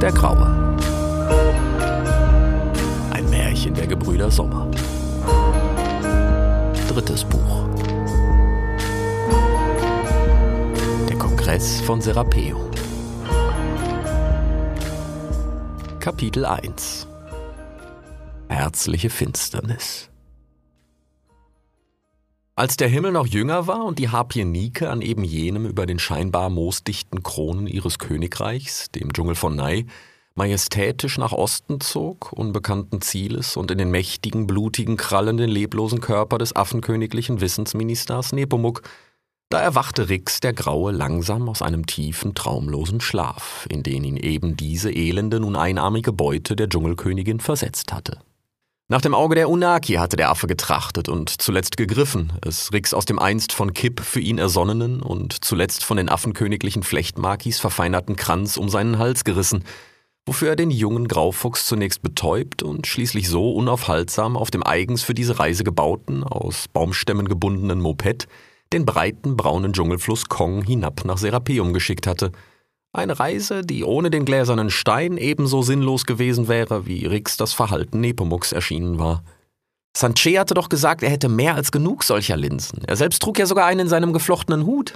der Graue. Ein Märchen der Gebrüder Sommer. Drittes Buch. Der Kongress von Serapeum. Kapitel 1 Herzliche Finsternis als der Himmel noch jünger war und die Harpie Nike an eben jenem über den scheinbar moosdichten Kronen ihres Königreichs, dem Dschungel von Nai, majestätisch nach Osten zog, unbekannten Zieles und in den mächtigen, blutigen Krallen den leblosen Körper des affenköniglichen Wissensministers Nepomuk, da erwachte Rix der Graue langsam aus einem tiefen, traumlosen Schlaf, in den ihn eben diese elende, nun einarmige Beute der Dschungelkönigin versetzt hatte. Nach dem Auge der Unaki hatte der Affe getrachtet und zuletzt gegriffen, es Rix aus dem einst von Kipp für ihn ersonnenen und zuletzt von den affenköniglichen Flechtmakis verfeinerten Kranz um seinen Hals gerissen, wofür er den jungen Graufuchs zunächst betäubt und schließlich so unaufhaltsam auf dem eigens für diese Reise gebauten, aus Baumstämmen gebundenen Moped den breiten braunen Dschungelfluss Kong hinab nach Serapeum geschickt hatte – eine Reise, die ohne den gläsernen Stein ebenso sinnlos gewesen wäre, wie Rix das Verhalten Nepomuks erschienen war. Sanche hatte doch gesagt, er hätte mehr als genug solcher Linsen. Er selbst trug ja sogar einen in seinem geflochtenen Hut.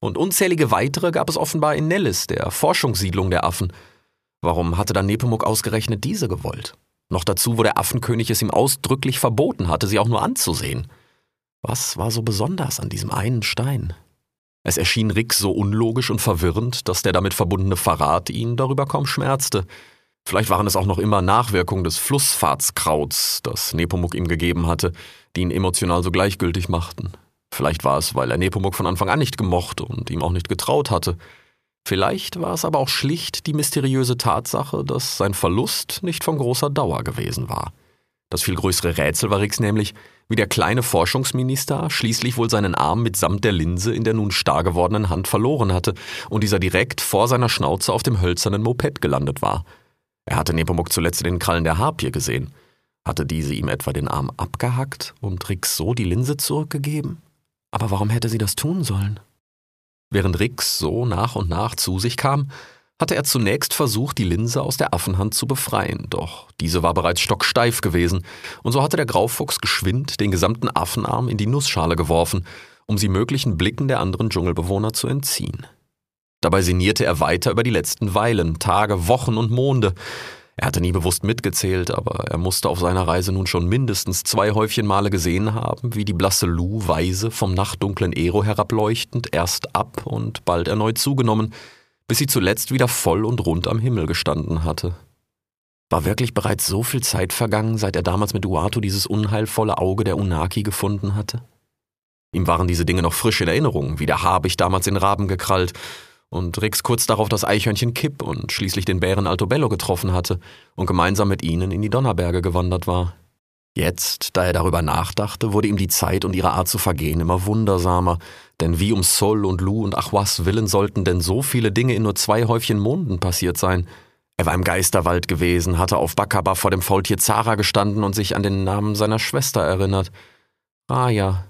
Und unzählige weitere gab es offenbar in Nellis, der Forschungssiedlung der Affen. Warum hatte dann Nepomuk ausgerechnet diese gewollt? Noch dazu, wo der Affenkönig es ihm ausdrücklich verboten hatte, sie auch nur anzusehen. Was war so besonders an diesem einen Stein? Es erschien Rick so unlogisch und verwirrend, dass der damit verbundene Verrat ihn darüber kaum schmerzte. Vielleicht waren es auch noch immer Nachwirkungen des Flussfahrtskrauts, das Nepomuk ihm gegeben hatte, die ihn emotional so gleichgültig machten. Vielleicht war es, weil er Nepomuk von Anfang an nicht gemocht und ihm auch nicht getraut hatte. Vielleicht war es aber auch schlicht die mysteriöse Tatsache, dass sein Verlust nicht von großer Dauer gewesen war. Das viel größere Rätsel war Rix nämlich, wie der kleine Forschungsminister schließlich wohl seinen Arm mitsamt der Linse in der nun starr gewordenen Hand verloren hatte und dieser direkt vor seiner Schnauze auf dem hölzernen Moped gelandet war. Er hatte Nepomuk zuletzt in den Krallen der Harpie gesehen. Hatte diese ihm etwa den Arm abgehackt und Rix so die Linse zurückgegeben? Aber warum hätte sie das tun sollen? Während Rix so nach und nach zu sich kam, hatte er zunächst versucht, die Linse aus der Affenhand zu befreien, doch diese war bereits stocksteif gewesen, und so hatte der Graufuchs geschwind den gesamten Affenarm in die Nussschale geworfen, um sie möglichen Blicken der anderen Dschungelbewohner zu entziehen. Dabei sinnierte er weiter über die letzten Weilen, Tage, Wochen und Monde. Er hatte nie bewusst mitgezählt, aber er musste auf seiner Reise nun schon mindestens zwei Häufchen Male gesehen haben, wie die blasse Lu weise vom nachtdunklen Ero herableuchtend erst ab und bald erneut zugenommen, bis sie zuletzt wieder voll und rund am Himmel gestanden hatte. War wirklich bereits so viel Zeit vergangen, seit er damals mit Uatu dieses unheilvolle Auge der Unaki gefunden hatte? Ihm waren diese Dinge noch frisch in Erinnerung, wie der Habicht damals den Raben gekrallt und Rix kurz darauf das Eichhörnchen Kipp und schließlich den Bären Altobello getroffen hatte und gemeinsam mit ihnen in die Donnerberge gewandert war. Jetzt, da er darüber nachdachte, wurde ihm die Zeit und ihre Art zu vergehen immer wundersamer, denn wie um Sol und Lu und Achwas willen sollten denn so viele Dinge in nur zwei Häufchen Monden passiert sein? Er war im Geisterwald gewesen, hatte auf Bakaba vor dem Faultier Zara gestanden und sich an den Namen seiner Schwester erinnert. Raya,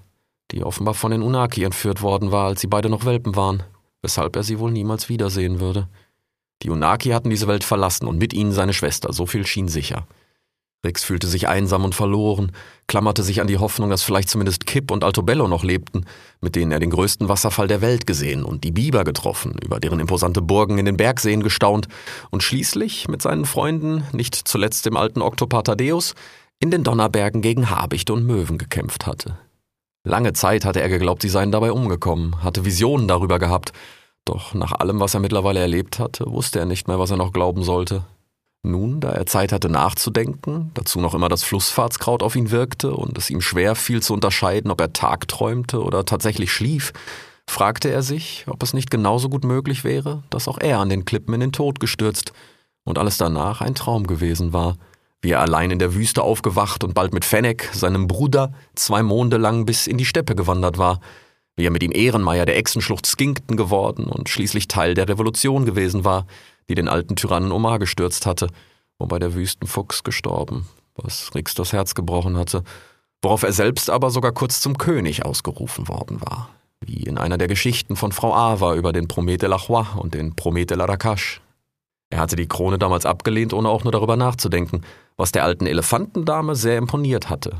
die offenbar von den Unaki entführt worden war, als sie beide noch Welpen waren, weshalb er sie wohl niemals wiedersehen würde. Die Unaki hatten diese Welt verlassen und mit ihnen seine Schwester, so viel schien sicher. Rix fühlte sich einsam und verloren, klammerte sich an die Hoffnung, dass vielleicht zumindest Kipp und Altobello noch lebten, mit denen er den größten Wasserfall der Welt gesehen und die Biber getroffen, über deren imposante Burgen in den Bergseen gestaunt und schließlich mit seinen Freunden, nicht zuletzt dem alten Oktopar Thaddeus, in den Donnerbergen gegen Habichte und Möwen gekämpft hatte. Lange Zeit hatte er geglaubt, sie seien dabei umgekommen, hatte Visionen darüber gehabt, doch nach allem, was er mittlerweile erlebt hatte, wusste er nicht mehr, was er noch glauben sollte. Nun, da er Zeit hatte nachzudenken, dazu noch immer das Flussfahrtskraut auf ihn wirkte und es ihm schwer fiel zu unterscheiden, ob er tagträumte oder tatsächlich schlief, fragte er sich, ob es nicht genauso gut möglich wäre, dass auch er an den Klippen in den Tod gestürzt und alles danach ein Traum gewesen war, wie er allein in der Wüste aufgewacht und bald mit Fennec, seinem Bruder, zwei Monde lang bis in die Steppe gewandert war, wie er mit ihm Ehrenmeier der Echsenschlucht Skinkton geworden und schließlich Teil der Revolution gewesen war, die den alten Tyrannen Omar gestürzt hatte, wobei der Wüstenfuchs gestorben, was Rix das Herz gebrochen hatte, worauf er selbst aber sogar kurz zum König ausgerufen worden war, wie in einer der Geschichten von Frau Ava über den Promet la Roi und den Promet de la Rakash. Er hatte die Krone damals abgelehnt, ohne auch nur darüber nachzudenken, was der alten Elefantendame sehr imponiert hatte.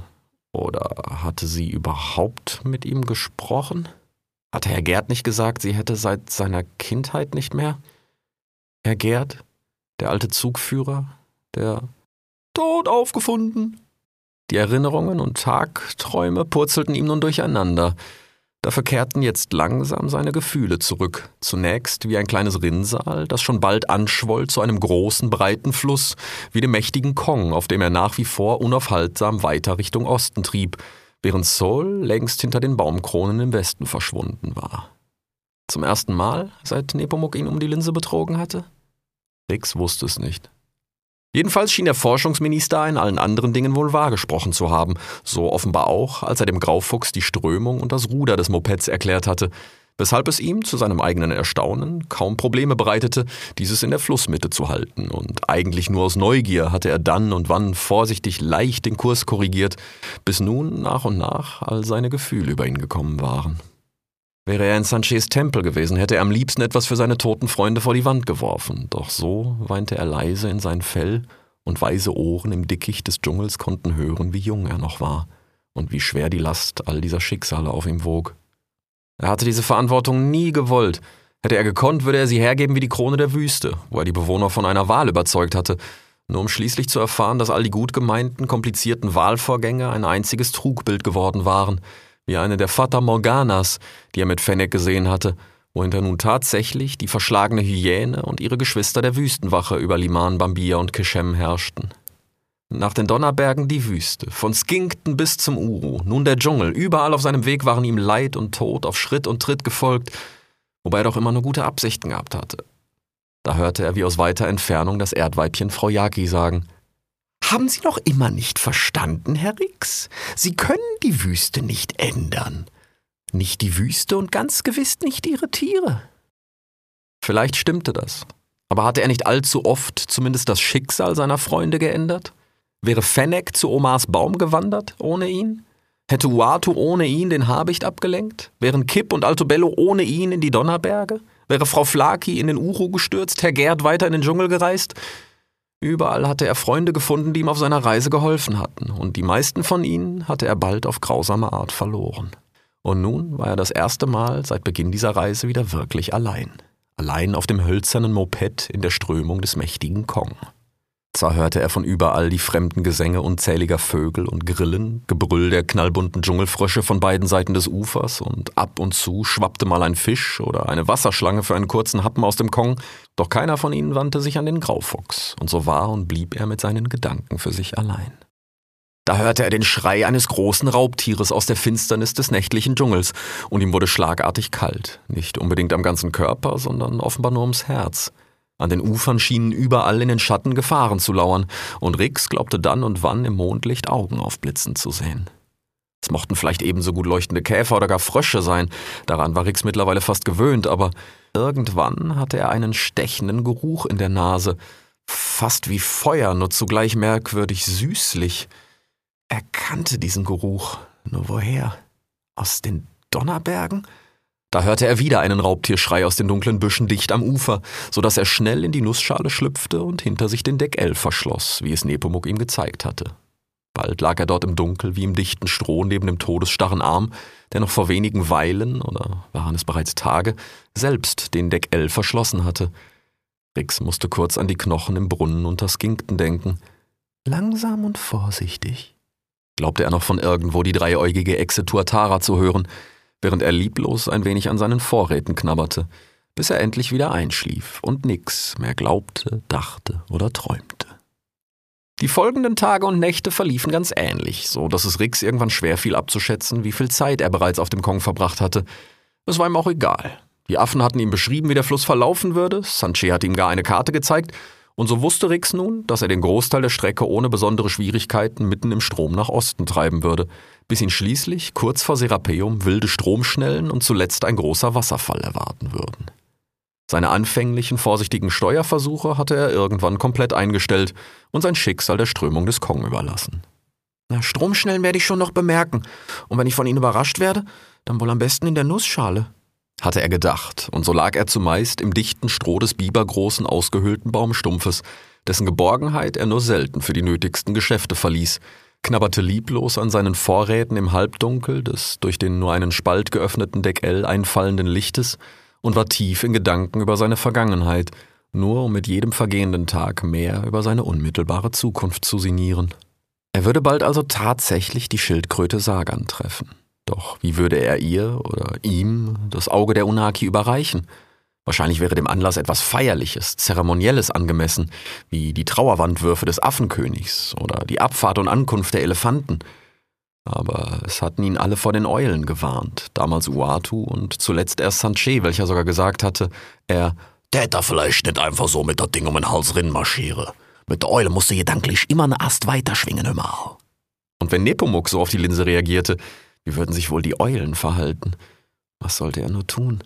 Oder hatte sie überhaupt mit ihm gesprochen? Hatte Herr Gerd nicht gesagt, sie hätte seit seiner Kindheit nicht mehr? Herr Gerd, der alte Zugführer, der tot aufgefunden. Die Erinnerungen und Tagträume purzelten ihm nun durcheinander. Dafür kehrten jetzt langsam seine Gefühle zurück. Zunächst wie ein kleines Rinnsal, das schon bald anschwoll zu einem großen, breiten Fluss, wie dem mächtigen Kong, auf dem er nach wie vor unaufhaltsam weiter Richtung Osten trieb, während Seoul längst hinter den Baumkronen im Westen verschwunden war. Zum ersten Mal, seit Nepomuk ihn um die Linse betrogen hatte? Rix wusste es nicht. Jedenfalls schien der Forschungsminister in allen anderen Dingen wohl wahrgesprochen zu haben, so offenbar auch, als er dem Graufuchs die Strömung und das Ruder des Mopeds erklärt hatte, weshalb es ihm zu seinem eigenen Erstaunen kaum Probleme bereitete, dieses in der Flussmitte zu halten, und eigentlich nur aus Neugier hatte er dann und wann vorsichtig leicht den Kurs korrigiert, bis nun nach und nach all seine Gefühle über ihn gekommen waren. Wäre er in Sanchez Tempel gewesen, hätte er am liebsten etwas für seine toten Freunde vor die Wand geworfen. Doch so weinte er leise in sein Fell, und weise Ohren im Dickicht des Dschungels konnten hören, wie jung er noch war und wie schwer die Last all dieser Schicksale auf ihm wog. Er hatte diese Verantwortung nie gewollt. Hätte er gekonnt, würde er sie hergeben wie die Krone der Wüste, wo er die Bewohner von einer Wahl überzeugt hatte, nur um schließlich zu erfahren, dass all die gut gemeinten, komplizierten Wahlvorgänge ein einziges Trugbild geworden waren – wie eine der Fata Morganas, die er mit Fennec gesehen hatte, wohinter nun tatsächlich die verschlagene Hyäne und ihre Geschwister der Wüstenwache über Liman, Bambia und Keshem herrschten. Nach den Donnerbergen die Wüste, von Skinkton bis zum Uru, nun der Dschungel, überall auf seinem Weg waren ihm Leid und Tod auf Schritt und Tritt gefolgt, wobei er doch immer nur gute Absichten gehabt hatte. Da hörte er wie aus weiter Entfernung das Erdweibchen Frau Yaki sagen – haben Sie noch immer nicht verstanden, Herr Rix? Sie können die Wüste nicht ändern. Nicht die Wüste und ganz gewiss nicht Ihre Tiere. Vielleicht stimmte das. Aber hatte er nicht allzu oft zumindest das Schicksal seiner Freunde geändert? Wäre Fennec zu Omars Baum gewandert ohne ihn? Hätte Uatu ohne ihn den Habicht abgelenkt? Wären Kipp und Altobello ohne ihn in die Donnerberge? Wäre Frau Flaki in den Uru gestürzt, Herr Gerd weiter in den Dschungel gereist? Überall hatte er Freunde gefunden, die ihm auf seiner Reise geholfen hatten, und die meisten von ihnen hatte er bald auf grausame Art verloren. Und nun war er das erste Mal seit Beginn dieser Reise wieder wirklich allein. Allein auf dem hölzernen Moped in der Strömung des mächtigen Kong. Zwar hörte er von überall die fremden Gesänge unzähliger Vögel und Grillen, Gebrüll der knallbunten Dschungelfrösche von beiden Seiten des Ufers und ab und zu schwappte mal ein Fisch oder eine Wasserschlange für einen kurzen Happen aus dem Kong, doch keiner von ihnen wandte sich an den Graufuchs, und so war und blieb er mit seinen Gedanken für sich allein. Da hörte er den Schrei eines großen Raubtieres aus der Finsternis des nächtlichen Dschungels, und ihm wurde schlagartig kalt, nicht unbedingt am ganzen Körper, sondern offenbar nur ums Herz. An den Ufern schienen überall in den Schatten Gefahren zu lauern, und Rix glaubte dann und wann im Mondlicht Augen aufblitzen zu sehen. Es mochten vielleicht ebenso gut leuchtende Käfer oder gar Frösche sein, daran war Rix mittlerweile fast gewöhnt, aber irgendwann hatte er einen stechenden Geruch in der Nase, fast wie Feuer, nur zugleich merkwürdig süßlich. Er kannte diesen Geruch, nur woher? Aus den Donnerbergen? Da hörte er wieder einen Raubtierschrei aus den dunklen Büschen dicht am Ufer, so dass er schnell in die Nussschale schlüpfte und hinter sich den Deckel verschloss, wie es Nepomuk ihm gezeigt hatte. Bald lag er dort im Dunkel wie im dichten Stroh neben dem todesstarren Arm, der noch vor wenigen Weilen, oder waren es bereits Tage, selbst den Deckel verschlossen hatte. Rix musste kurz an die Knochen im Brunnen unter Skinkten denken. Langsam und vorsichtig, glaubte er noch von irgendwo die dreieugige Echse Tuatara zu hören, während er lieblos ein wenig an seinen Vorräten knabberte, bis er endlich wieder einschlief und nix mehr glaubte, dachte oder träumte. Die folgenden Tage und Nächte verliefen ganz ähnlich, so dass es Rix irgendwann schwer fiel abzuschätzen, wie viel Zeit er bereits auf dem Kong verbracht hatte. Es war ihm auch egal. Die Affen hatten ihm beschrieben, wie der Fluss verlaufen würde, Sanchez hatte ihm gar eine Karte gezeigt, und so wusste Rix nun, dass er den Großteil der Strecke ohne besondere Schwierigkeiten mitten im Strom nach Osten treiben würde, bis ihn schließlich kurz vor Serapeum wilde Stromschnellen und zuletzt ein großer Wasserfall erwarten würden. Seine anfänglichen vorsichtigen Steuerversuche hatte er irgendwann komplett eingestellt und sein Schicksal der Strömung des Kong überlassen. Na, Stromschnellen werde ich schon noch bemerken, und wenn ich von ihnen überrascht werde, dann wohl am besten in der Nussschale. Hatte er gedacht, und so lag er zumeist im dichten Stroh des bibergroßen, ausgehöhlten Baumstumpfes, dessen Geborgenheit er nur selten für die nötigsten Geschäfte verließ, knabberte lieblos an seinen Vorräten im Halbdunkel des durch den nur einen Spalt geöffneten Deckel einfallenden Lichtes und war tief in Gedanken über seine Vergangenheit, nur um mit jedem vergehenden Tag mehr über seine unmittelbare Zukunft zu sinnieren. Er würde bald also tatsächlich die Schildkröte Sagan treffen. Doch wie würde er ihr oder ihm das Auge der Unaki überreichen? Wahrscheinlich wäre dem Anlass etwas Feierliches, Zeremonielles angemessen, wie die Trauerwandwürfe des Affenkönigs oder die Abfahrt und Ankunft der Elefanten. Aber es hatten ihn alle vor den Eulen gewarnt, damals Uatu und zuletzt erst Sanche, welcher sogar gesagt hatte, er täte vielleicht nicht einfach so mit der Ding um den Hals marschiere. Mit der Eule musste gedanklich immer eine Ast weiter schwingen immer. Und wenn Nepomuk so auf die Linse reagierte, wie würden sich wohl die Eulen verhalten? Was sollte er nur tun?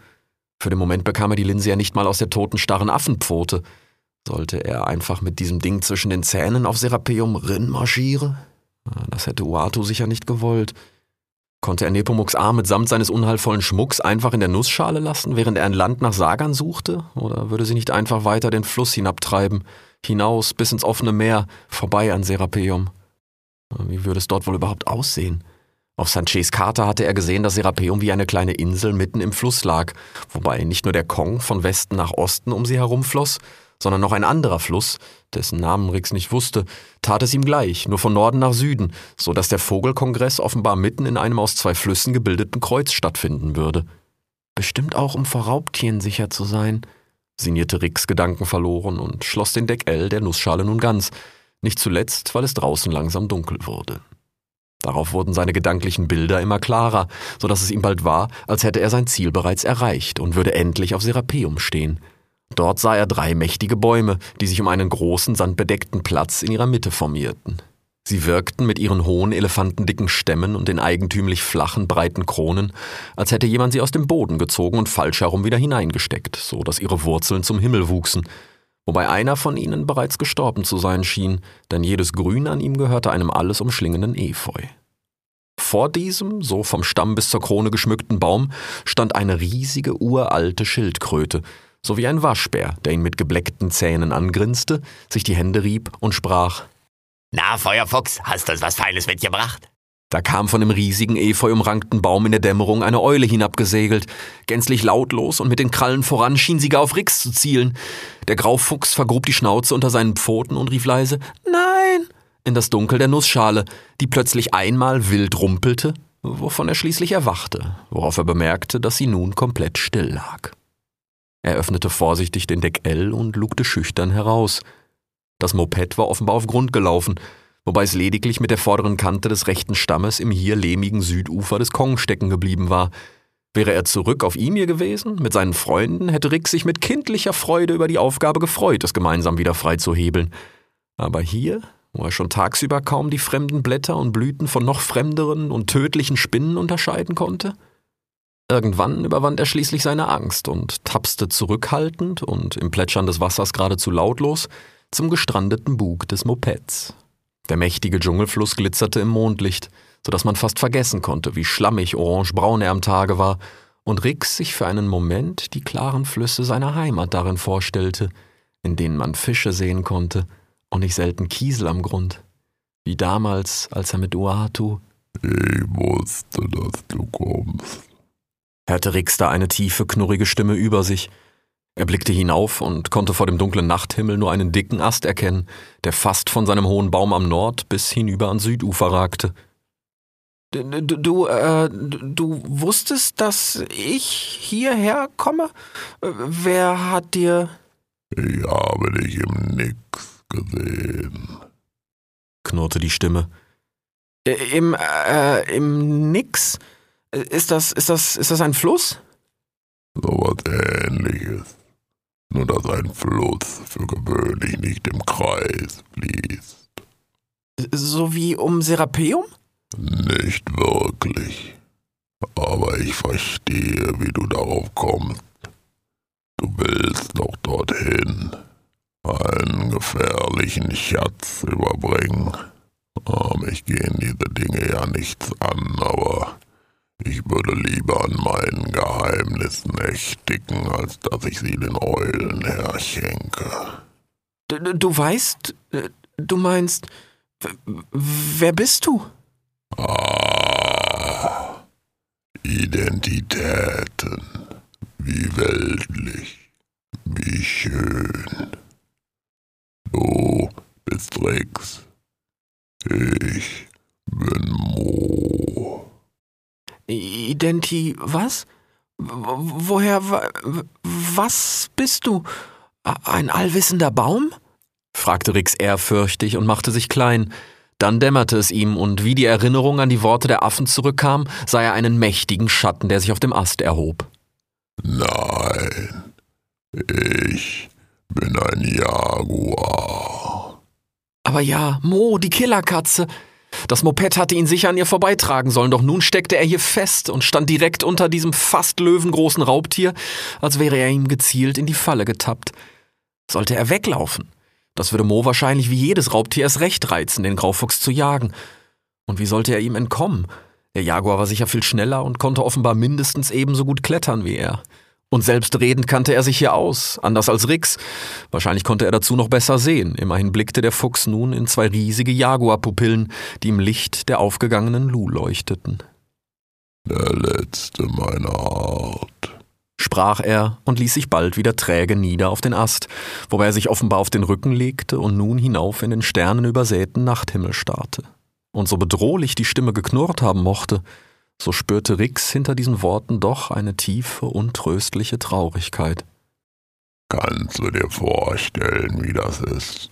Für den Moment bekam er die Linse ja nicht mal aus der toten starren Affenpfote. Sollte er einfach mit diesem Ding zwischen den Zähnen auf Serapeum Rinn marschieren? Das hätte Uatu sicher nicht gewollt. Konnte er Nepomuks Arm mitsamt seines unheilvollen Schmucks einfach in der Nussschale lassen, während er ein Land nach Sagan suchte? Oder würde sie nicht einfach weiter den Fluss hinabtreiben, hinaus bis ins offene Meer, vorbei an Serapeum? Wie würde es dort wohl überhaupt aussehen? Auf Sanches Karte hatte er gesehen, dass Serapeum wie eine kleine Insel mitten im Fluss lag, wobei nicht nur der Kong von Westen nach Osten um sie herum floss, sondern noch ein anderer Fluss, dessen Namen Rix nicht wusste, tat es ihm gleich, nur von Norden nach Süden, so dass der Vogelkongress offenbar mitten in einem aus zwei Flüssen gebildeten Kreuz stattfinden würde. Bestimmt auch, um vor Raubtieren sicher zu sein, sinnierte Rix Gedanken verloren und schloss den Deckel der Nussschale nun ganz, nicht zuletzt, weil es draußen langsam dunkel wurde. Darauf wurden seine gedanklichen Bilder immer klarer, so dass es ihm bald war, als hätte er sein Ziel bereits erreicht und würde endlich auf Serapeum stehen. Dort sah er drei mächtige Bäume, die sich um einen großen, sandbedeckten Platz in ihrer Mitte formierten. Sie wirkten mit ihren hohen, elefantendicken Stämmen und den eigentümlich flachen, breiten Kronen, als hätte jemand sie aus dem Boden gezogen und falsch herum wieder hineingesteckt, so dass ihre Wurzeln zum Himmel wuchsen, wobei einer von ihnen bereits gestorben zu sein schien, denn jedes Grün an ihm gehörte einem alles umschlingenden Efeu. Vor diesem, so vom Stamm bis zur Krone geschmückten Baum, stand eine riesige, uralte Schildkröte, sowie ein Waschbär, der ihn mit gebleckten Zähnen angrinste, sich die Hände rieb und sprach Na, Feuerfuchs, hast du uns was Feines mitgebracht? Da kam von dem riesigen efeu-umrankten Baum in der Dämmerung eine Eule hinabgesegelt. Gänzlich lautlos und mit den Krallen voran schien sie gar auf Rix zu zielen. Der Graufuchs vergrub die Schnauze unter seinen Pfoten und rief leise Nein in das Dunkel der Nussschale, die plötzlich einmal wild rumpelte, wovon er schließlich erwachte, worauf er bemerkte, dass sie nun komplett still lag. Er öffnete vorsichtig den Deckel und lugte schüchtern heraus. Das Moped war offenbar auf Grund gelaufen, wobei es lediglich mit der vorderen Kante des rechten Stammes im hier lehmigen Südufer des Kong stecken geblieben war. Wäre er zurück auf Imir gewesen, mit seinen Freunden, hätte Rick sich mit kindlicher Freude über die Aufgabe gefreut, es gemeinsam wieder frei zu hebeln. Aber hier, wo er schon tagsüber kaum die fremden Blätter und Blüten von noch fremderen und tödlichen Spinnen unterscheiden konnte? Irgendwann überwand er schließlich seine Angst und tapste zurückhaltend und im Plätschern des Wassers geradezu lautlos zum gestrandeten Bug des Mopeds. Der mächtige Dschungelfluss glitzerte im Mondlicht, so dass man fast vergessen konnte, wie schlammig orangebraun er am Tage war, und Rix sich für einen Moment die klaren Flüsse seiner Heimat darin vorstellte, in denen man Fische sehen konnte und nicht selten Kiesel am Grund, wie damals, als er mit Uatu Ich wusste, dass du kommst, hörte Rix da eine tiefe, knurrige Stimme über sich, er blickte hinauf und konnte vor dem dunklen Nachthimmel nur einen dicken Ast erkennen, der fast von seinem hohen Baum am Nord bis hinüber ans Südufer ragte. Du, du, äh, du wusstest, dass ich hierher komme? Wer hat dir. Ich habe dich im Nix gesehen, knurrte die Stimme. Im, äh, im Nix? Ist das, ist das, ist das ein Fluss? So was ähnliches nur dass ein Fluss für gewöhnlich nicht im Kreis fließt. So wie um Serapeum? Nicht wirklich. Aber ich verstehe, wie du darauf kommst. Du willst doch dorthin einen gefährlichen Schatz überbringen. Mich gehen diese Dinge ja nichts an, aber an meinen Geheimnissen ersticken, als dass ich sie den Eulen herschenke. Du, du weißt, äh, du meinst, wer bist du? Ah, Identitäten, wie weltlich, wie schön. Du bist Rex, ich bin Mo. Identi, was? Woher, was bist du? Ein allwissender Baum? fragte Rix ehrfürchtig und machte sich klein. Dann dämmerte es ihm, und wie die Erinnerung an die Worte der Affen zurückkam, sah er einen mächtigen Schatten, der sich auf dem Ast erhob. Nein, ich bin ein Jaguar. Aber ja, Mo, die Killerkatze. Das Moped hatte ihn sicher an ihr vorbeitragen sollen, doch nun steckte er hier fest und stand direkt unter diesem fast löwengroßen Raubtier, als wäre er ihm gezielt in die Falle getappt. Sollte er weglaufen? Das würde Mo wahrscheinlich wie jedes Raubtier erst recht reizen, den Graufuchs zu jagen. Und wie sollte er ihm entkommen? Der Jaguar war sicher viel schneller und konnte offenbar mindestens ebenso gut klettern wie er. Und selbstredend kannte er sich hier aus, anders als Rix. Wahrscheinlich konnte er dazu noch besser sehen. Immerhin blickte der Fuchs nun in zwei riesige Jaguarpupillen, die im Licht der aufgegangenen Lu leuchteten. Der letzte meiner Art sprach er und ließ sich bald wieder träge nieder auf den Ast, wobei er sich offenbar auf den Rücken legte und nun hinauf in den sternenübersäten Nachthimmel starrte. Und so bedrohlich die Stimme geknurrt haben mochte, so spürte Rix hinter diesen Worten doch eine tiefe, untröstliche Traurigkeit. Kannst du dir vorstellen, wie das ist?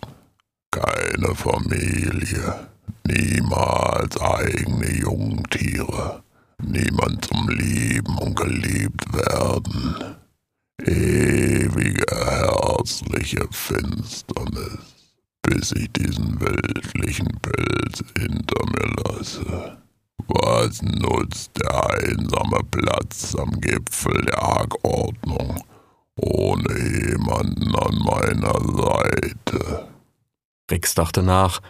Keine Familie, niemals eigene Jungtiere, niemand zum Lieben und geliebt werden. Ewige herzliche Finsternis, bis ich diesen weltlichen Pelz hinter mir lasse. Was nutzt der einsame Platz am Gipfel der Hackordnung ohne jemanden an meiner Seite? Rix dachte nach.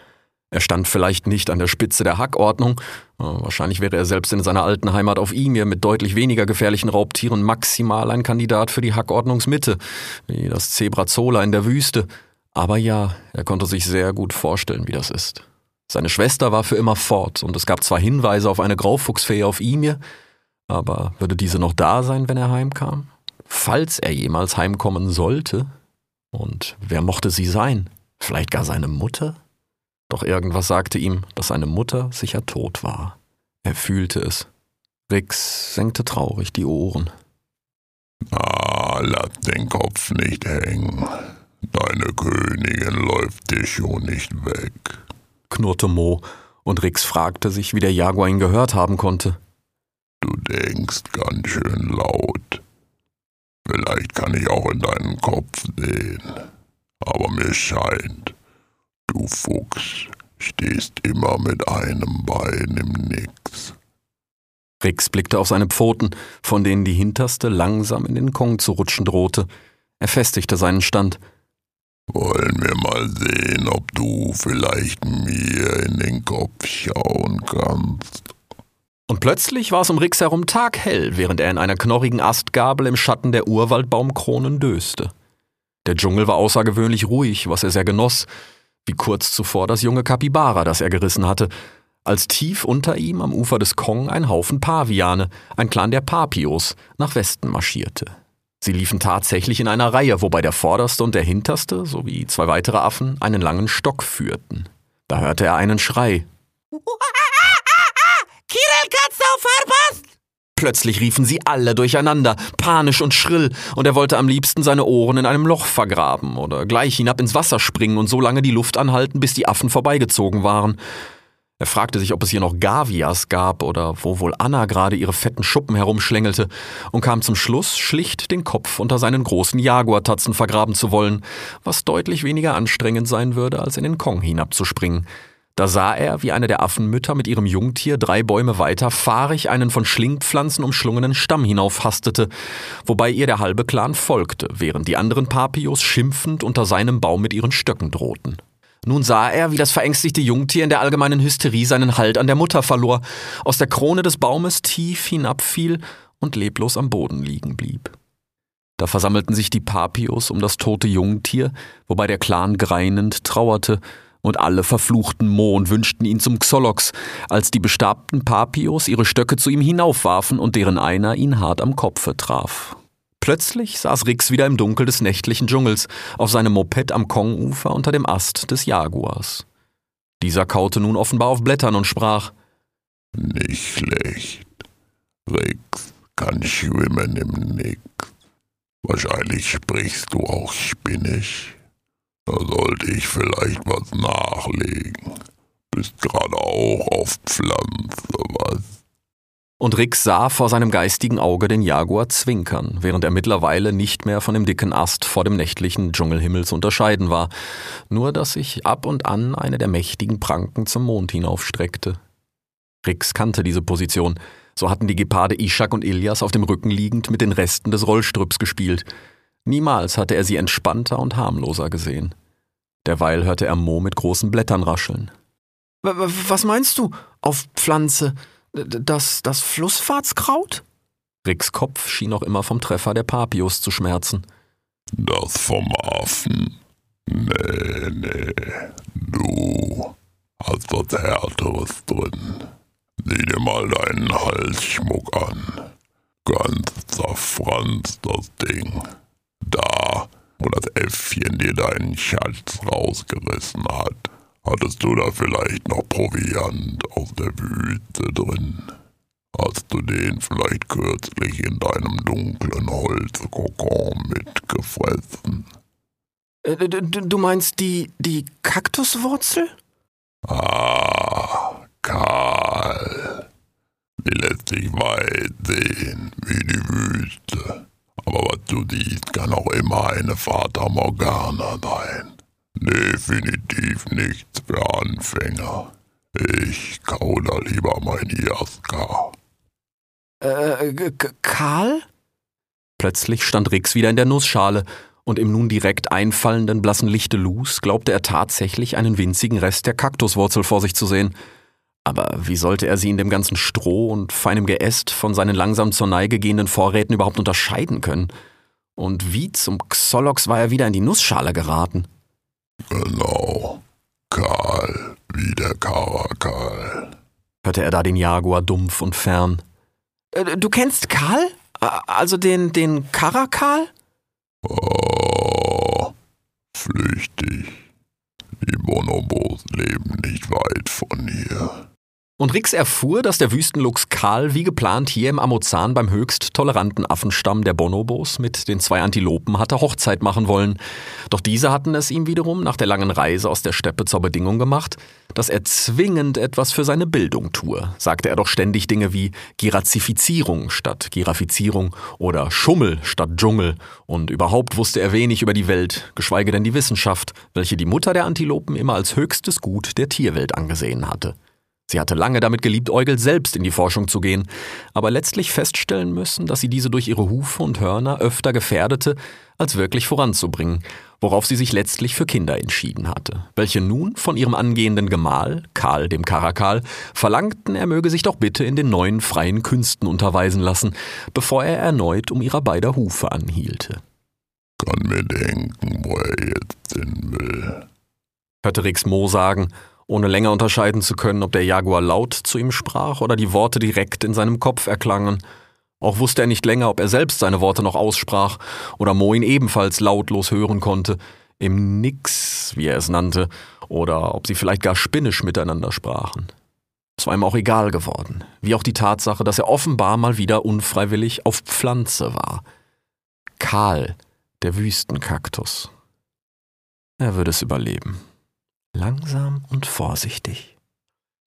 Er stand vielleicht nicht an der Spitze der Hackordnung. Wahrscheinlich wäre er selbst in seiner alten Heimat auf Imir mit deutlich weniger gefährlichen Raubtieren maximal ein Kandidat für die Hackordnungsmitte, wie das Zebrazola in der Wüste. Aber ja, er konnte sich sehr gut vorstellen, wie das ist. Seine Schwester war für immer fort, und es gab zwar Hinweise auf eine Graufuchsfee auf Imir, aber würde diese noch da sein, wenn er heimkam? Falls er jemals heimkommen sollte? Und wer mochte sie sein? Vielleicht gar seine Mutter? Doch irgendwas sagte ihm, dass seine Mutter sicher tot war. Er fühlte es. Rix senkte traurig die Ohren. Ah, lass den Kopf nicht hängen. Deine Königin läuft dir schon nicht weg, knurrte Mo, und Rix fragte sich, wie der Jaguar ihn gehört haben konnte. Du denkst ganz schön laut. Vielleicht kann ich auch in deinen Kopf sehen. Aber mir scheint, Du Fuchs, stehst immer mit einem Bein im Nix. Rix blickte auf seine Pfoten, von denen die hinterste langsam in den Kong zu rutschen drohte. Er festigte seinen Stand. Wollen wir mal sehen, ob du vielleicht mir in den Kopf schauen kannst. Und plötzlich war es um Rix herum taghell, während er in einer knorrigen Astgabel im Schatten der Urwaldbaumkronen döste. Der Dschungel war außergewöhnlich ruhig, was er sehr genoss, wie kurz zuvor das junge Kapibara, das er gerissen hatte, als tief unter ihm am Ufer des Kong ein Haufen Paviane, ein Clan der Papios, nach Westen marschierte. Sie liefen tatsächlich in einer Reihe, wobei der vorderste und der hinterste sowie zwei weitere Affen einen langen Stock führten. Da hörte er einen Schrei. Plötzlich riefen sie alle durcheinander, panisch und schrill, und er wollte am liebsten seine Ohren in einem Loch vergraben oder gleich hinab ins Wasser springen und so lange die Luft anhalten, bis die Affen vorbeigezogen waren. Er fragte sich, ob es hier noch Gavias gab oder wo wohl Anna gerade ihre fetten Schuppen herumschlängelte und kam zum Schluss, schlicht den Kopf unter seinen großen Jaguartatzen vergraben zu wollen, was deutlich weniger anstrengend sein würde, als in den Kong hinabzuspringen. Da sah er, wie eine der Affenmütter mit ihrem Jungtier drei Bäume weiter fahrig einen von Schlingpflanzen umschlungenen Stamm hinaufhastete, wobei ihr der halbe Clan folgte, während die anderen Papios schimpfend unter seinem Baum mit ihren Stöcken drohten. Nun sah er, wie das verängstigte Jungtier in der allgemeinen Hysterie seinen Halt an der Mutter verlor, aus der Krone des Baumes tief hinabfiel und leblos am Boden liegen blieb. Da versammelten sich die Papios um das tote Jungtier, wobei der Clan greinend trauerte, und alle verfluchten Mo und wünschten ihn zum Xolox, als die bestabten Papios ihre Stöcke zu ihm hinaufwarfen und deren einer ihn hart am Kopfe traf. Plötzlich saß Rix wieder im Dunkel des nächtlichen Dschungels auf seinem Moped am Kongufer unter dem Ast des Jaguars. Dieser kaute nun offenbar auf Blättern und sprach Nicht schlecht. Rix kann schwimmen im Nix. Wahrscheinlich sprichst du auch Spinnisch. Da sollte ich vielleicht was nachlegen. Bist gerade auch auf Pflanze, was? Und Rix sah vor seinem geistigen Auge den Jaguar zwinkern, während er mittlerweile nicht mehr von dem dicken Ast vor dem nächtlichen Dschungelhimmel zu unterscheiden war, nur dass sich ab und an eine der mächtigen Pranken zum Mond hinaufstreckte. Rix kannte diese Position, so hatten die Geparde Ishak und Ilias auf dem Rücken liegend mit den Resten des Rollstrüpps gespielt. Niemals hatte er sie entspannter und harmloser gesehen. Derweil hörte er Mo mit großen Blättern rascheln. Was meinst du? Auf Pflanze? Das, das Flussfahrtskraut? Ricks Kopf schien noch immer vom Treffer der Papios zu schmerzen. Das vom Affen? Nee, nee. Du hast was Härteres drin. Sieh dir mal deinen Halsschmuck an. Ganz zerfranst das Ding. Da, wo das Äffchen dir deinen Schatz rausgerissen hat, hattest du da vielleicht noch Proviant aus der Wüste drin. Hast du den vielleicht kürzlich in deinem dunklen Holzkokon mitgefressen? Äh, du meinst die, die Kaktuswurzel? Ah, Karl. Die lässt sich weit sehen wie die Wüste. Aber was du siehst, kann auch immer eine Fata Morgana sein. Definitiv nichts für Anfänger. Ich kau da lieber mein Jaska. Äh, Karl? Plötzlich stand Rix wieder in der Nussschale, und im nun direkt einfallenden blassen Lichte Lus glaubte er tatsächlich einen winzigen Rest der Kaktuswurzel vor sich zu sehen. Aber wie sollte er sie in dem ganzen Stroh und feinem Geäst von seinen langsam zur Neige gehenden Vorräten überhaupt unterscheiden können? Und wie zum Xolox war er wieder in die Nussschale geraten? Genau. Karl, wie der Karakal. Hörte er da den Jaguar dumpf und fern. Äh, du kennst Karl? Also den, den Karakal? Oh, flüchtig. Die Bonobos leben nicht weit von hier. Und Rix erfuhr, dass der Wüstenluchs Karl wie geplant hier im Amazon beim höchst toleranten Affenstamm der Bonobos mit den zwei Antilopen hatte Hochzeit machen wollen. Doch diese hatten es ihm wiederum nach der langen Reise aus der Steppe zur Bedingung gemacht, dass er zwingend etwas für seine Bildung tue. Sagte er doch ständig Dinge wie Girazifizierung statt Girafizierung oder Schummel statt Dschungel. Und überhaupt wusste er wenig über die Welt, geschweige denn die Wissenschaft, welche die Mutter der Antilopen immer als höchstes Gut der Tierwelt angesehen hatte. Sie hatte lange damit geliebäugelt, selbst in die Forschung zu gehen, aber letztlich feststellen müssen, dass sie diese durch ihre Hufe und Hörner öfter gefährdete, als wirklich voranzubringen, worauf sie sich letztlich für Kinder entschieden hatte, welche nun von ihrem angehenden Gemahl, Karl dem Karakal, verlangten, er möge sich doch bitte in den neuen freien Künsten unterweisen lassen, bevor er erneut um ihrer beider Hufe anhielte. Kann mir denken, wo er jetzt hin will, hörte Rix Mo sagen, ohne länger unterscheiden zu können, ob der Jaguar laut zu ihm sprach oder die Worte direkt in seinem Kopf erklangen. Auch wusste er nicht länger, ob er selbst seine Worte noch aussprach oder Mo ihn ebenfalls lautlos hören konnte, im Nix, wie er es nannte, oder ob sie vielleicht gar spinnisch miteinander sprachen. Es war ihm auch egal geworden, wie auch die Tatsache, dass er offenbar mal wieder unfreiwillig auf Pflanze war. Kahl, der Wüstenkaktus. Er würde es überleben. Langsam und vorsichtig.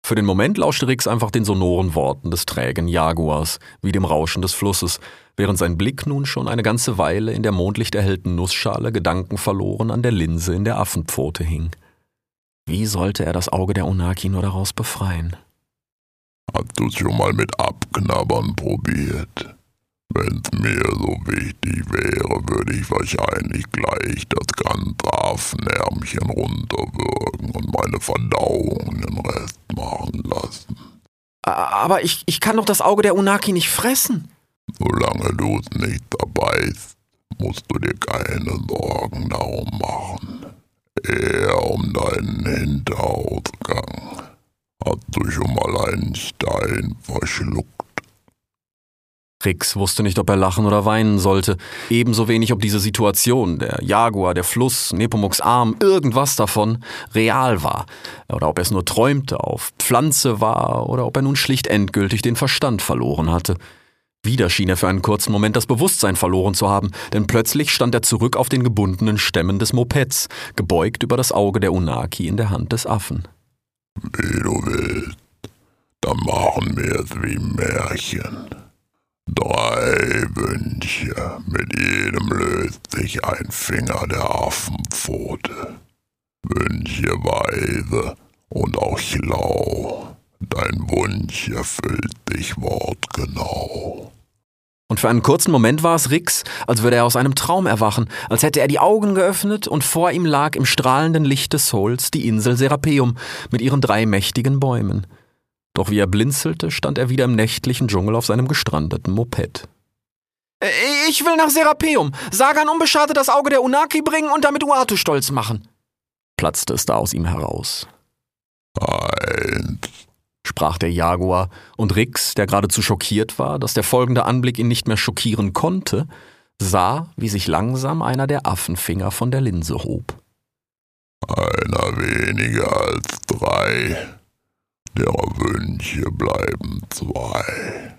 Für den Moment lauschte Rix einfach den sonoren Worten des trägen Jaguars, wie dem Rauschen des Flusses, während sein Blick nun schon eine ganze Weile in der mondlicht erhellten Nussschale gedankenverloren an der Linse in der Affenpfote hing. Wie sollte er das Auge der Unaki nur daraus befreien? Hast du's schon mal mit Abknabbern probiert? Wenn's mir so wichtig wäre, würde ich wahrscheinlich gleich das ganze Affenärmchen runterwürgen und meine Verdauung den Rest machen lassen. Aber ich, ich kann doch das Auge der Unaki nicht fressen. Solange du es nicht erbeißt, musst du dir keine Sorgen darum machen. Eher um deinen Hinterausgang. Hast du schon mal einen Stein verschluckt? Rix wusste nicht, ob er lachen oder weinen sollte. Ebenso wenig, ob diese Situation, der Jaguar, der Fluss, Nepomuks Arm, irgendwas davon real war. Oder ob er es nur träumte, auf Pflanze war oder ob er nun schlicht endgültig den Verstand verloren hatte. Wieder schien er für einen kurzen Moment das Bewusstsein verloren zu haben, denn plötzlich stand er zurück auf den gebundenen Stämmen des Mopeds, gebeugt über das Auge der Unaki in der Hand des Affen. Wie du willst. Dann machen wir es wie Märchen. Drei Wünsche, mit jedem löst sich ein Finger der Affenpfote. Wünsche weise und auch schlau. Dein Wunsch erfüllt dich wortgenau. Und für einen kurzen Moment war es Rix, als würde er aus einem Traum erwachen, als hätte er die Augen geöffnet und vor ihm lag im strahlenden Licht des Souls die Insel Serapeum mit ihren drei mächtigen Bäumen. Doch wie er blinzelte, stand er wieder im nächtlichen Dschungel auf seinem gestrandeten Moped. Äh, ich will nach Serapeum. Sagan unbeschadet das Auge der Unaki bringen und damit Uatu stolz machen. platzte es da aus ihm heraus. Eins, sprach der Jaguar, und Rix, der geradezu schockiert war, dass der folgende Anblick ihn nicht mehr schockieren konnte, sah, wie sich langsam einer der Affenfinger von der Linse hob. einer weniger als drei. Derer Wünsche bleiben zwei.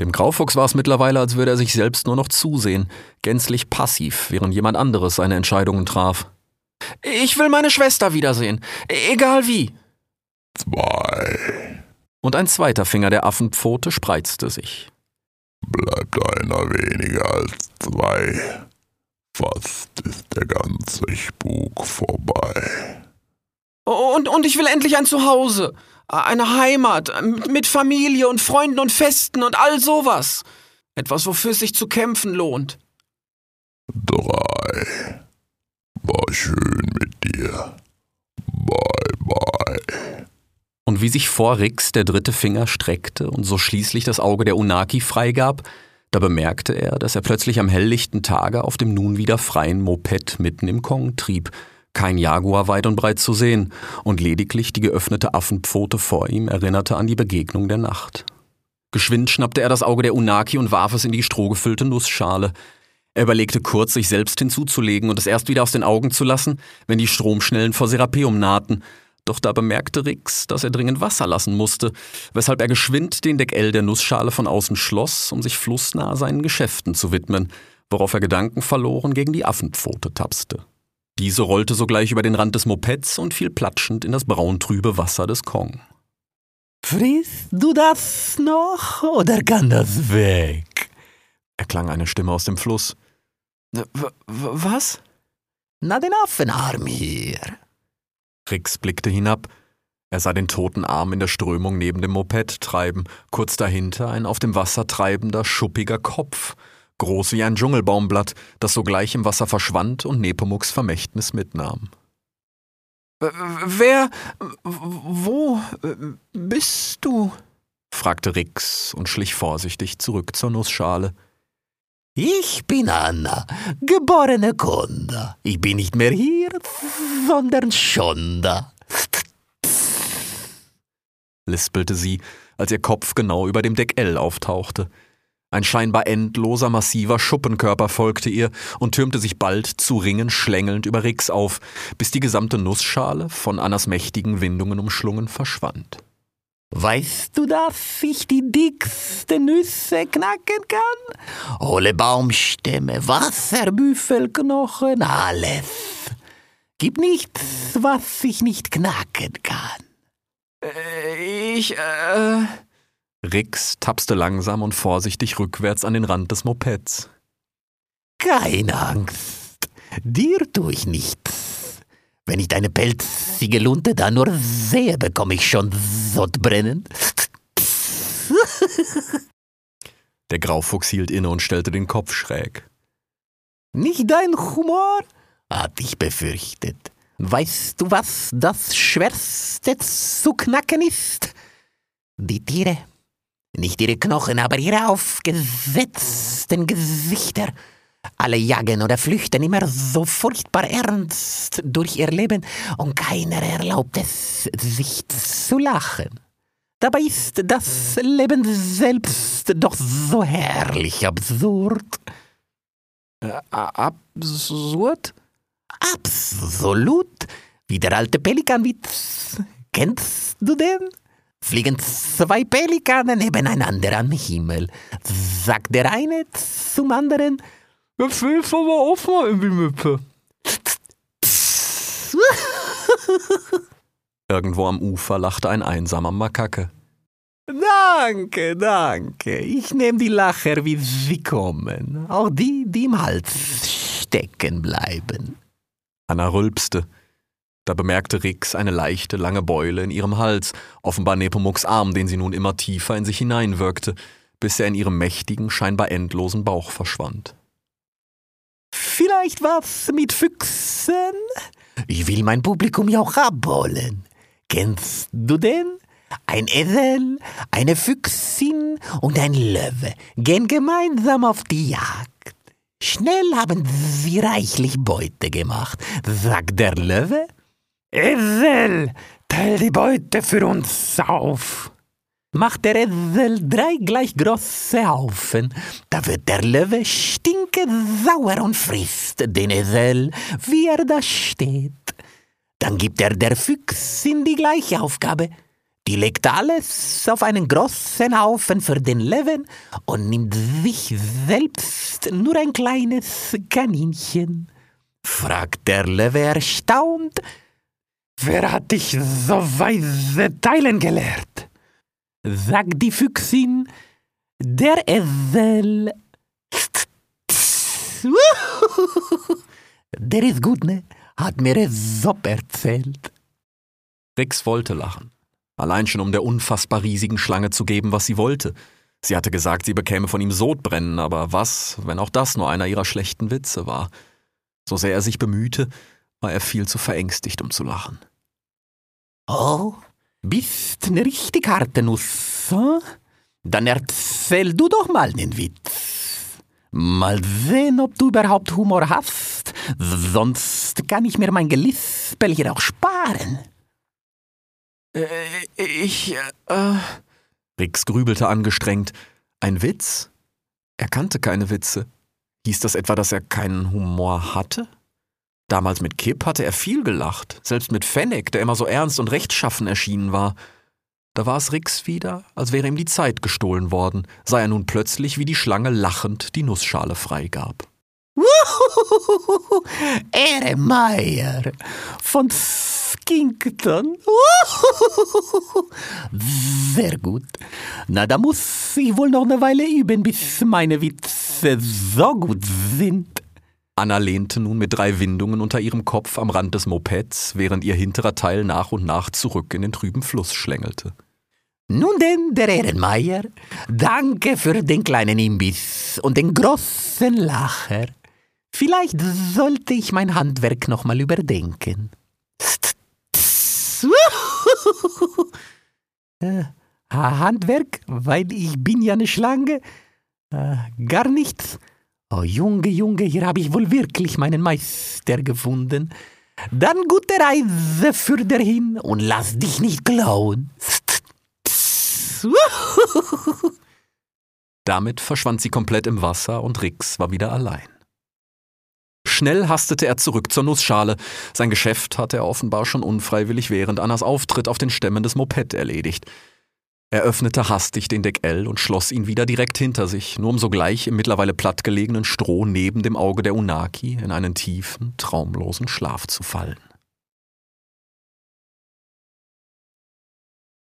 Dem Graufuchs war es mittlerweile, als würde er sich selbst nur noch zusehen, gänzlich passiv, während jemand anderes seine Entscheidungen traf. Ich will meine Schwester wiedersehen. Egal wie. Zwei. Und ein zweiter Finger der Affenpfote spreizte sich. Bleibt einer weniger als zwei. Fast ist der ganze Spuk vorbei. Und, und ich will endlich ein Zuhause. Eine Heimat. Mit Familie und Freunden und Festen und all sowas. Etwas, wofür es sich zu kämpfen lohnt. Drei. War schön mit dir. Bye bye. Und wie sich vor Rix der dritte Finger streckte und so schließlich das Auge der Unaki freigab, da bemerkte er, dass er plötzlich am helllichten Tage auf dem nun wieder freien Moped mitten im Kong trieb, kein Jaguar weit und breit zu sehen, und lediglich die geöffnete Affenpfote vor ihm erinnerte an die Begegnung der Nacht. Geschwind schnappte er das Auge der Unaki und warf es in die strohgefüllte Nussschale. Er überlegte kurz, sich selbst hinzuzulegen und es erst wieder aus den Augen zu lassen, wenn die Stromschnellen vor Serapeum nahten. Doch da bemerkte Rix, dass er dringend Wasser lassen musste, weshalb er geschwind den Deckel der Nussschale von außen schloss, um sich flussnah seinen Geschäften zu widmen, worauf er Gedanken verloren gegen die Affenpfote tapste. Diese rollte sogleich über den Rand des Mopeds und fiel platschend in das brauntrübe Wasser des Kong. Frisst du das noch oder kann das weg? erklang eine Stimme aus dem Fluss. W was? Na, den Affenarm hier. Rix blickte hinab. Er sah den toten Arm in der Strömung neben dem Moped treiben, kurz dahinter ein auf dem Wasser treibender, schuppiger Kopf, groß wie ein Dschungelbaumblatt, das sogleich im Wasser verschwand und Nepomuks Vermächtnis mitnahm. Wer, wo bist du? fragte Rix und schlich vorsichtig zurück zur Nussschale. Ich bin Anna, geborene Konda. Ich bin nicht mehr hier, sondern schon da. lispelte sie, als ihr Kopf genau über dem Deckel auftauchte. Ein scheinbar endloser, massiver Schuppenkörper folgte ihr und türmte sich bald zu Ringen schlängelnd über Rix auf, bis die gesamte Nussschale, von Annas mächtigen Windungen umschlungen, verschwand. Weißt du, dass ich die dicksten Nüsse knacken kann? Hohle Baumstämme, Wasserbüffelknochen, alles. Gibt nichts, was ich nicht knacken kann. Äh, ich, äh. Rix tapste langsam und vorsichtig rückwärts an den Rand des Mopeds. Keine Angst, dir tue ich nichts. Wenn ich deine pelzige Lunte da nur sehe, bekomme ich schon Sodbrennen. Der Graufuchs hielt inne und stellte den Kopf schräg. Nicht dein Humor? Hat ich befürchtet. Weißt du, was das Schwerste zu knacken ist? Die Tiere. Nicht ihre Knochen, aber ihre aufgesetzten Gesichter. Alle jagen oder flüchten immer so furchtbar ernst durch ihr Leben und keiner erlaubt es, sich zu lachen. Dabei ist das Leben selbst doch so herrlich absurd. Äh, absurd? Absolut. Wie der alte Pelikanwitz. Kennst du den? Fliegen zwei Pelikane nebeneinander am Himmel. Sagt der eine zum anderen, Hilf aber auf mal in die Müppe. Irgendwo am Ufer lachte ein einsamer Makake. Danke, danke. Ich nehme die Lacher, wie sie kommen. Auch die, die im Hals stecken bleiben. Anna rülpste. Da bemerkte Rix eine leichte, lange Beule in ihrem Hals, offenbar Nepomuks Arm, den sie nun immer tiefer in sich hineinwirkte, bis er in ihrem mächtigen, scheinbar endlosen Bauch verschwand. Vielleicht was mit Füchsen? Ich will mein Publikum ja auch abholen. Kennst du den? Ein Esel, eine Füchsin und ein Löwe gehen gemeinsam auf die Jagd. Schnell haben sie reichlich Beute gemacht, sagt der Löwe. Esel, teil die Beute für uns auf. Macht der Esel drei gleich große Haufen, da wird der Löwe stinkesauer und frisst den Esel, wie er da steht. Dann gibt er der Füchsin die gleiche Aufgabe. Die legt alles auf einen großen Haufen für den Löwen und nimmt sich selbst nur ein kleines Kaninchen. Fragt der Löwe erstaunt, wer hat dich so weise teilen gelehrt? Sagt die Füchsin, der Esel. Der ist gut, ne? Hat mir Esopp erzählt. Rix wollte lachen. Allein schon um der unfassbar riesigen Schlange zu geben, was sie wollte. Sie hatte gesagt, sie bekäme von ihm Sodbrennen, aber was, wenn auch das nur einer ihrer schlechten Witze war? So sehr er sich bemühte, war er viel zu verängstigt, um zu lachen. Oh, bist ne richtig harte Nuss, hm? Dann erzähl du doch mal den Witz. Mal sehen, ob du überhaupt Humor hast, sonst kann ich mir mein Gelispel hier auch sparen. Äh, ich, äh, Rix grübelte angestrengt. Ein Witz? Er kannte keine Witze. Hieß das etwa, dass er keinen Humor hatte? Damals mit Kipp hatte er viel gelacht, selbst mit Fennec, der immer so ernst und rechtschaffen erschienen war. Da war es Rix wieder, als wäre ihm die Zeit gestohlen worden, sei er nun plötzlich wie die Schlange lachend die Nussschale freigab. Wuhuhuhuhu, Eremeier von Skinkton. Sehr gut. Na, da muss ich wohl noch eine Weile üben, bis meine Witze so gut sind. Anna lehnte nun mit drei Windungen unter ihrem Kopf am Rand des Mopeds, während ihr hinterer Teil nach und nach zurück in den trüben Fluss schlängelte. Nun denn, der Ehrenmeier, danke für den kleinen Imbiss und den großen Lacher. Vielleicht sollte ich mein Handwerk nochmal überdenken. Äh, Handwerk, weil ich bin ja eine Schlange? Äh, gar nichts. Oh Junge, Junge, hier habe ich wohl wirklich meinen Meister gefunden. Dann gute Reise für dahin und lass dich nicht klauen. Damit verschwand sie komplett im Wasser und Rix war wieder allein. Schnell hastete er zurück zur Nussschale. Sein Geschäft hatte er offenbar schon unfreiwillig während Annas Auftritt auf den Stämmen des Moped erledigt. Er öffnete hastig den Deckel und schloss ihn wieder direkt hinter sich, nur um sogleich im mittlerweile plattgelegenen Stroh neben dem Auge der Unaki in einen tiefen, traumlosen Schlaf zu fallen.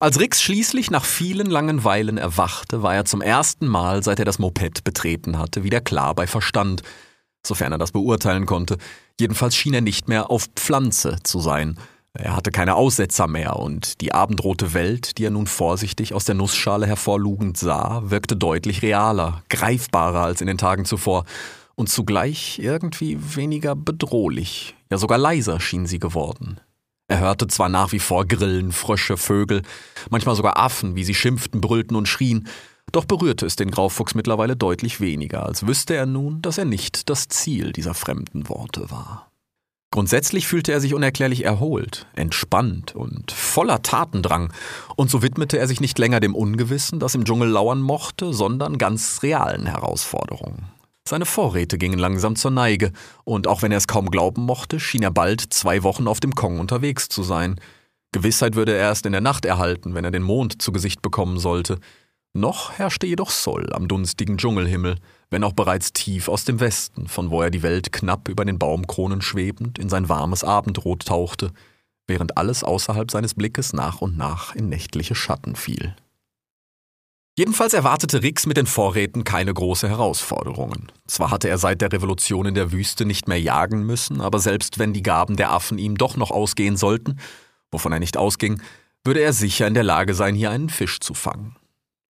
Als Rix schließlich nach vielen langen Weilen erwachte, war er zum ersten Mal, seit er das Moped betreten hatte, wieder klar bei Verstand, sofern er das beurteilen konnte. Jedenfalls schien er nicht mehr auf Pflanze zu sein. Er hatte keine Aussetzer mehr und die abendrote Welt, die er nun vorsichtig aus der Nussschale hervorlugend sah, wirkte deutlich realer, greifbarer als in den Tagen zuvor und zugleich irgendwie weniger bedrohlich, ja sogar leiser schien sie geworden. Er hörte zwar nach wie vor Grillen, Frösche, Vögel, manchmal sogar Affen, wie sie schimpften, brüllten und schrien, doch berührte es den Graufuchs mittlerweile deutlich weniger, als wüsste er nun, dass er nicht das Ziel dieser fremden Worte war. Grundsätzlich fühlte er sich unerklärlich erholt, entspannt und voller Tatendrang, und so widmete er sich nicht länger dem Ungewissen, das im Dschungel lauern mochte, sondern ganz realen Herausforderungen. Seine Vorräte gingen langsam zur Neige, und auch wenn er es kaum glauben mochte, schien er bald zwei Wochen auf dem Kong unterwegs zu sein. Gewissheit würde er erst in der Nacht erhalten, wenn er den Mond zu Gesicht bekommen sollte. Noch herrschte jedoch Soll am dunstigen Dschungelhimmel, wenn auch bereits tief aus dem Westen, von wo er die Welt knapp über den Baumkronen schwebend in sein warmes Abendrot tauchte, während alles außerhalb seines Blickes nach und nach in nächtliche Schatten fiel. Jedenfalls erwartete Rix mit den Vorräten keine große Herausforderungen. Zwar hatte er seit der Revolution in der Wüste nicht mehr jagen müssen, aber selbst wenn die Gaben der Affen ihm doch noch ausgehen sollten, wovon er nicht ausging, würde er sicher in der Lage sein, hier einen Fisch zu fangen.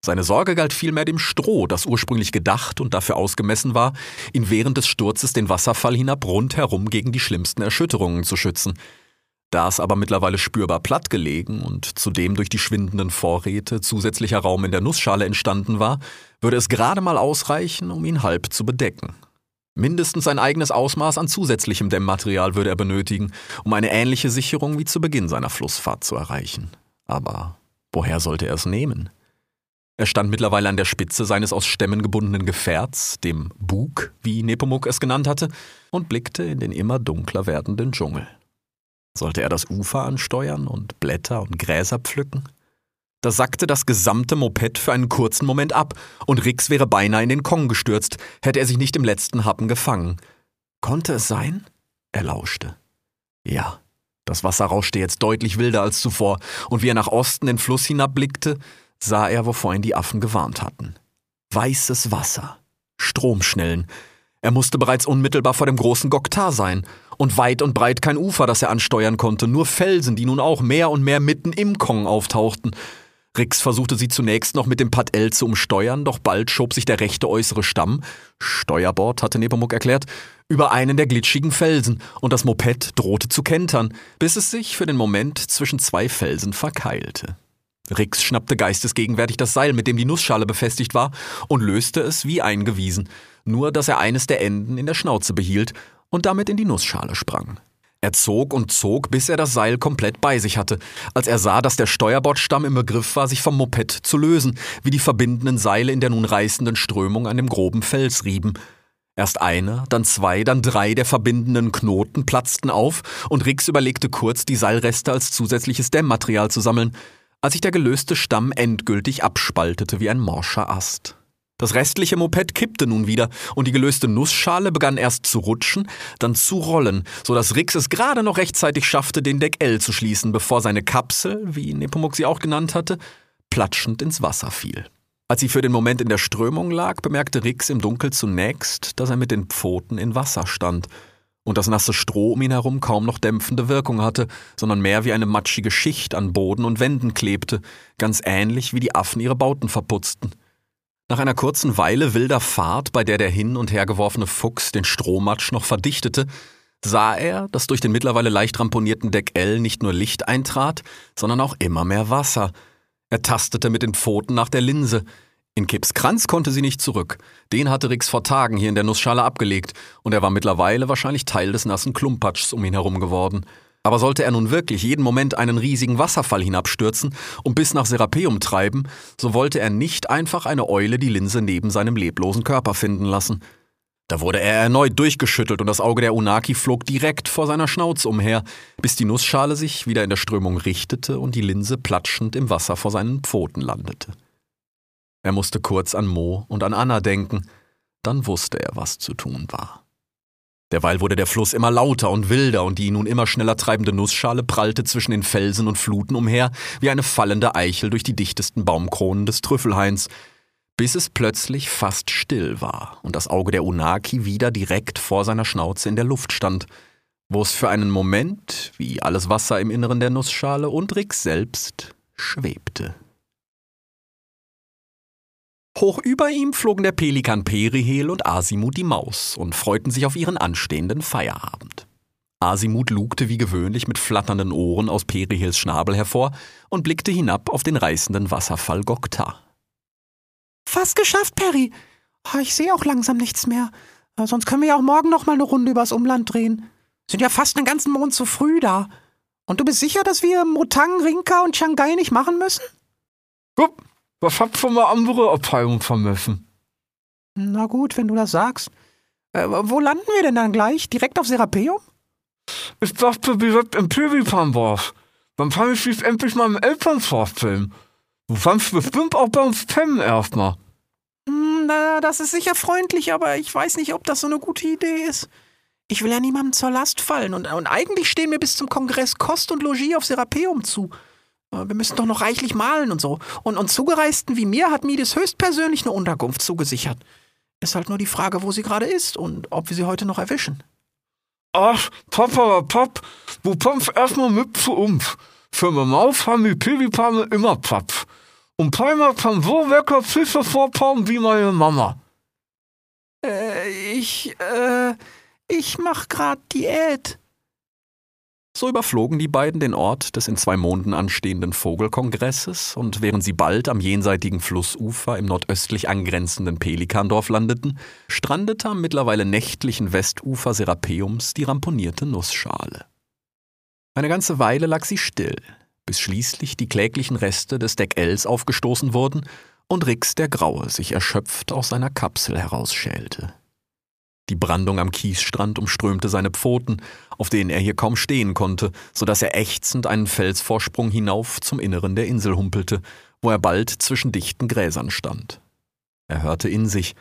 Seine Sorge galt vielmehr dem Stroh, das ursprünglich gedacht und dafür ausgemessen war, ihn während des Sturzes den Wasserfall hinab rundherum gegen die schlimmsten Erschütterungen zu schützen. Da es aber mittlerweile spürbar platt gelegen und zudem durch die schwindenden Vorräte zusätzlicher Raum in der Nussschale entstanden war, würde es gerade mal ausreichen, um ihn halb zu bedecken. Mindestens ein eigenes Ausmaß an zusätzlichem Dämmmaterial würde er benötigen, um eine ähnliche Sicherung wie zu Beginn seiner Flussfahrt zu erreichen. Aber woher sollte er es nehmen? Er stand mittlerweile an der Spitze seines aus Stämmen gebundenen Gefährts, dem Bug, wie Nepomuk es genannt hatte, und blickte in den immer dunkler werdenden Dschungel. Sollte er das Ufer ansteuern und Blätter und Gräser pflücken? Da sackte das gesamte Moped für einen kurzen Moment ab, und Rix wäre beinahe in den Kong gestürzt, hätte er sich nicht im letzten Happen gefangen. Konnte es sein? Er lauschte. Ja, das Wasser rauschte jetzt deutlich wilder als zuvor, und wie er nach Osten den Fluss hinabblickte, sah er, wovor ihn die Affen gewarnt hatten. Weißes Wasser, Stromschnellen. Er musste bereits unmittelbar vor dem großen Goktar sein, und weit und breit kein Ufer, das er ansteuern konnte, nur Felsen, die nun auch mehr und mehr mitten im Kong auftauchten. Rix versuchte sie zunächst noch mit dem Pad L zu umsteuern, doch bald schob sich der rechte äußere Stamm, Steuerbord hatte Nepomuk erklärt, über einen der glitschigen Felsen, und das Moped drohte zu kentern, bis es sich für den Moment zwischen zwei Felsen verkeilte. Rix schnappte geistesgegenwärtig das Seil, mit dem die Nussschale befestigt war, und löste es wie eingewiesen, nur dass er eines der Enden in der Schnauze behielt und damit in die Nussschale sprang. Er zog und zog, bis er das Seil komplett bei sich hatte, als er sah, dass der Steuerbordstamm im Begriff war, sich vom Moped zu lösen, wie die verbindenden Seile in der nun reißenden Strömung an dem groben Fels rieben. Erst einer, dann zwei, dann drei der verbindenden Knoten platzten auf, und Rix überlegte kurz, die Seilreste als zusätzliches Dämmmaterial zu sammeln als sich der gelöste Stamm endgültig abspaltete wie ein morscher Ast. Das restliche Moped kippte nun wieder und die gelöste Nussschale begann erst zu rutschen, dann zu rollen, so dass Rix es gerade noch rechtzeitig schaffte, den Deck L zu schließen, bevor seine Kapsel, wie Nepomuk sie auch genannt hatte, platschend ins Wasser fiel. Als sie für den Moment in der Strömung lag, bemerkte Rix im Dunkel zunächst, dass er mit den Pfoten in Wasser stand – und das nasse Stroh um ihn herum kaum noch dämpfende Wirkung hatte, sondern mehr wie eine matschige Schicht an Boden und Wänden klebte, ganz ähnlich wie die Affen ihre Bauten verputzten. Nach einer kurzen Weile wilder Fahrt, bei der der hin und her geworfene Fuchs den Strohmatsch noch verdichtete, sah er, dass durch den mittlerweile leicht ramponierten Deck L nicht nur Licht eintrat, sondern auch immer mehr Wasser. Er tastete mit den Pfoten nach der Linse, in Kipps Kranz konnte sie nicht zurück. Den hatte Rix vor Tagen hier in der Nussschale abgelegt und er war mittlerweile wahrscheinlich Teil des nassen Klumpatschs um ihn herum geworden. Aber sollte er nun wirklich jeden Moment einen riesigen Wasserfall hinabstürzen und bis nach Serapeum treiben, so wollte er nicht einfach eine Eule die Linse neben seinem leblosen Körper finden lassen. Da wurde er erneut durchgeschüttelt und das Auge der Unaki flog direkt vor seiner Schnauze umher, bis die Nussschale sich wieder in der Strömung richtete und die Linse platschend im Wasser vor seinen Pfoten landete. Er musste kurz an Mo und an Anna denken, dann wusste er, was zu tun war. Derweil wurde der Fluss immer lauter und wilder und die nun immer schneller treibende Nussschale prallte zwischen den Felsen und Fluten umher, wie eine fallende Eichel durch die dichtesten Baumkronen des Trüffelhains, bis es plötzlich fast still war und das Auge der Unaki wieder direkt vor seiner Schnauze in der Luft stand, wo es für einen Moment, wie alles Wasser im Inneren der Nussschale und Rix selbst, schwebte. Hoch über ihm flogen der Pelikan Perihel und Asimu die Maus und freuten sich auf ihren anstehenden Feierabend. Asimut lugte wie gewöhnlich mit flatternden Ohren aus Perihils Schnabel hervor und blickte hinab auf den reißenden Wasserfall Gokta. Fast geschafft, Perry. Ah, Ich sehe auch langsam nichts mehr. Äh, Sonst können wir ja auch morgen noch mal eine Runde übers Umland drehen. Sind ja fast einen ganzen Mond zu früh da. Und du bist sicher, dass wir Motang, Rinka und Shanghai nicht machen müssen? Guck, was habt für eine andere Abteilung vermessen? Na gut, wenn du das sagst. Äh, wo landen wir denn dann gleich? Direkt auf Serapeum? Ich dachte direkt im Piripan war's. Dann kann ich dich endlich meinen Eltern vorstellen. Du kannst bestimmt auch bei uns pennen erstmal. Hm, na, das ist sicher freundlich, aber ich weiß nicht, ob das so eine gute Idee ist. Ich will ja niemandem zur Last fallen und, und eigentlich stehen mir bis zum Kongress Kost und Logis auf Serapeum zu. Äh, Wir müssen doch noch reichlich malen und so. Und, und Zugereisten wie mir hat Mides höchstpersönlich eine Unterkunft zugesichert. Ist halt nur die Frage, wo sie gerade ist und ob wir sie heute noch erwischen. Ach, Papa, Pap, du kommst erstmal mit zu uns. Für meine Maus haben die Piripane immer Platz. Und keiner kann so lecker Fische vorpauen wie meine Mama. Äh, ich, äh, ich mach grad Diät. So überflogen die beiden den Ort des in zwei Monden anstehenden Vogelkongresses, und während sie bald am jenseitigen Flussufer im nordöstlich angrenzenden Pelikandorf landeten, strandete am mittlerweile nächtlichen Westufer Serapeums die ramponierte Nussschale. Eine ganze Weile lag sie still, bis schließlich die kläglichen Reste des Deck Ls aufgestoßen wurden und Rix der Graue sich erschöpft aus seiner Kapsel herausschälte. Die Brandung am Kiesstrand umströmte seine Pfoten, auf denen er hier kaum stehen konnte, so dass er ächzend einen Felsvorsprung hinauf zum Inneren der Insel humpelte, wo er bald zwischen dichten Gräsern stand. Er hörte in sich,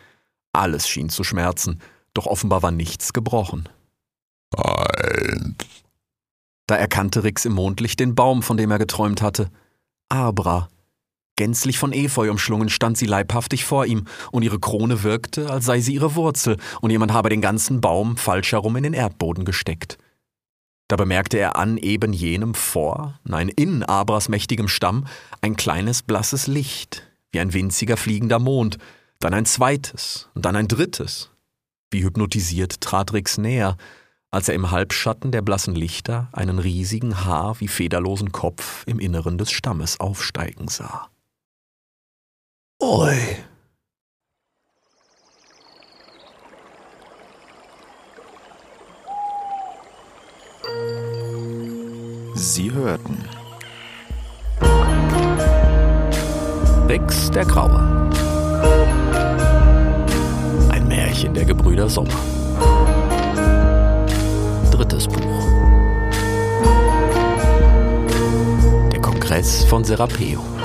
alles schien zu schmerzen, doch offenbar war nichts gebrochen. Eins, Da erkannte Rix im Mondlicht den Baum, von dem er geträumt hatte. Abra. Gänzlich von Efeu umschlungen stand sie leibhaftig vor ihm, und ihre Krone wirkte, als sei sie ihre Wurzel, und jemand habe den ganzen Baum falsch herum in den Erdboden gesteckt. Da bemerkte er an eben jenem vor, nein, in Abras mächtigem Stamm, ein kleines blasses Licht, wie ein winziger fliegender Mond, dann ein zweites und dann ein drittes. Wie hypnotisiert trat Rix näher, als er im Halbschatten der blassen Lichter einen riesigen Haar wie federlosen Kopf im Inneren des Stammes aufsteigen sah. Ui. Sie hörten Rix der Graue. Ein Märchen der Gebrüder Sommer. Drittes Buch. Der Kongress von Serapeum.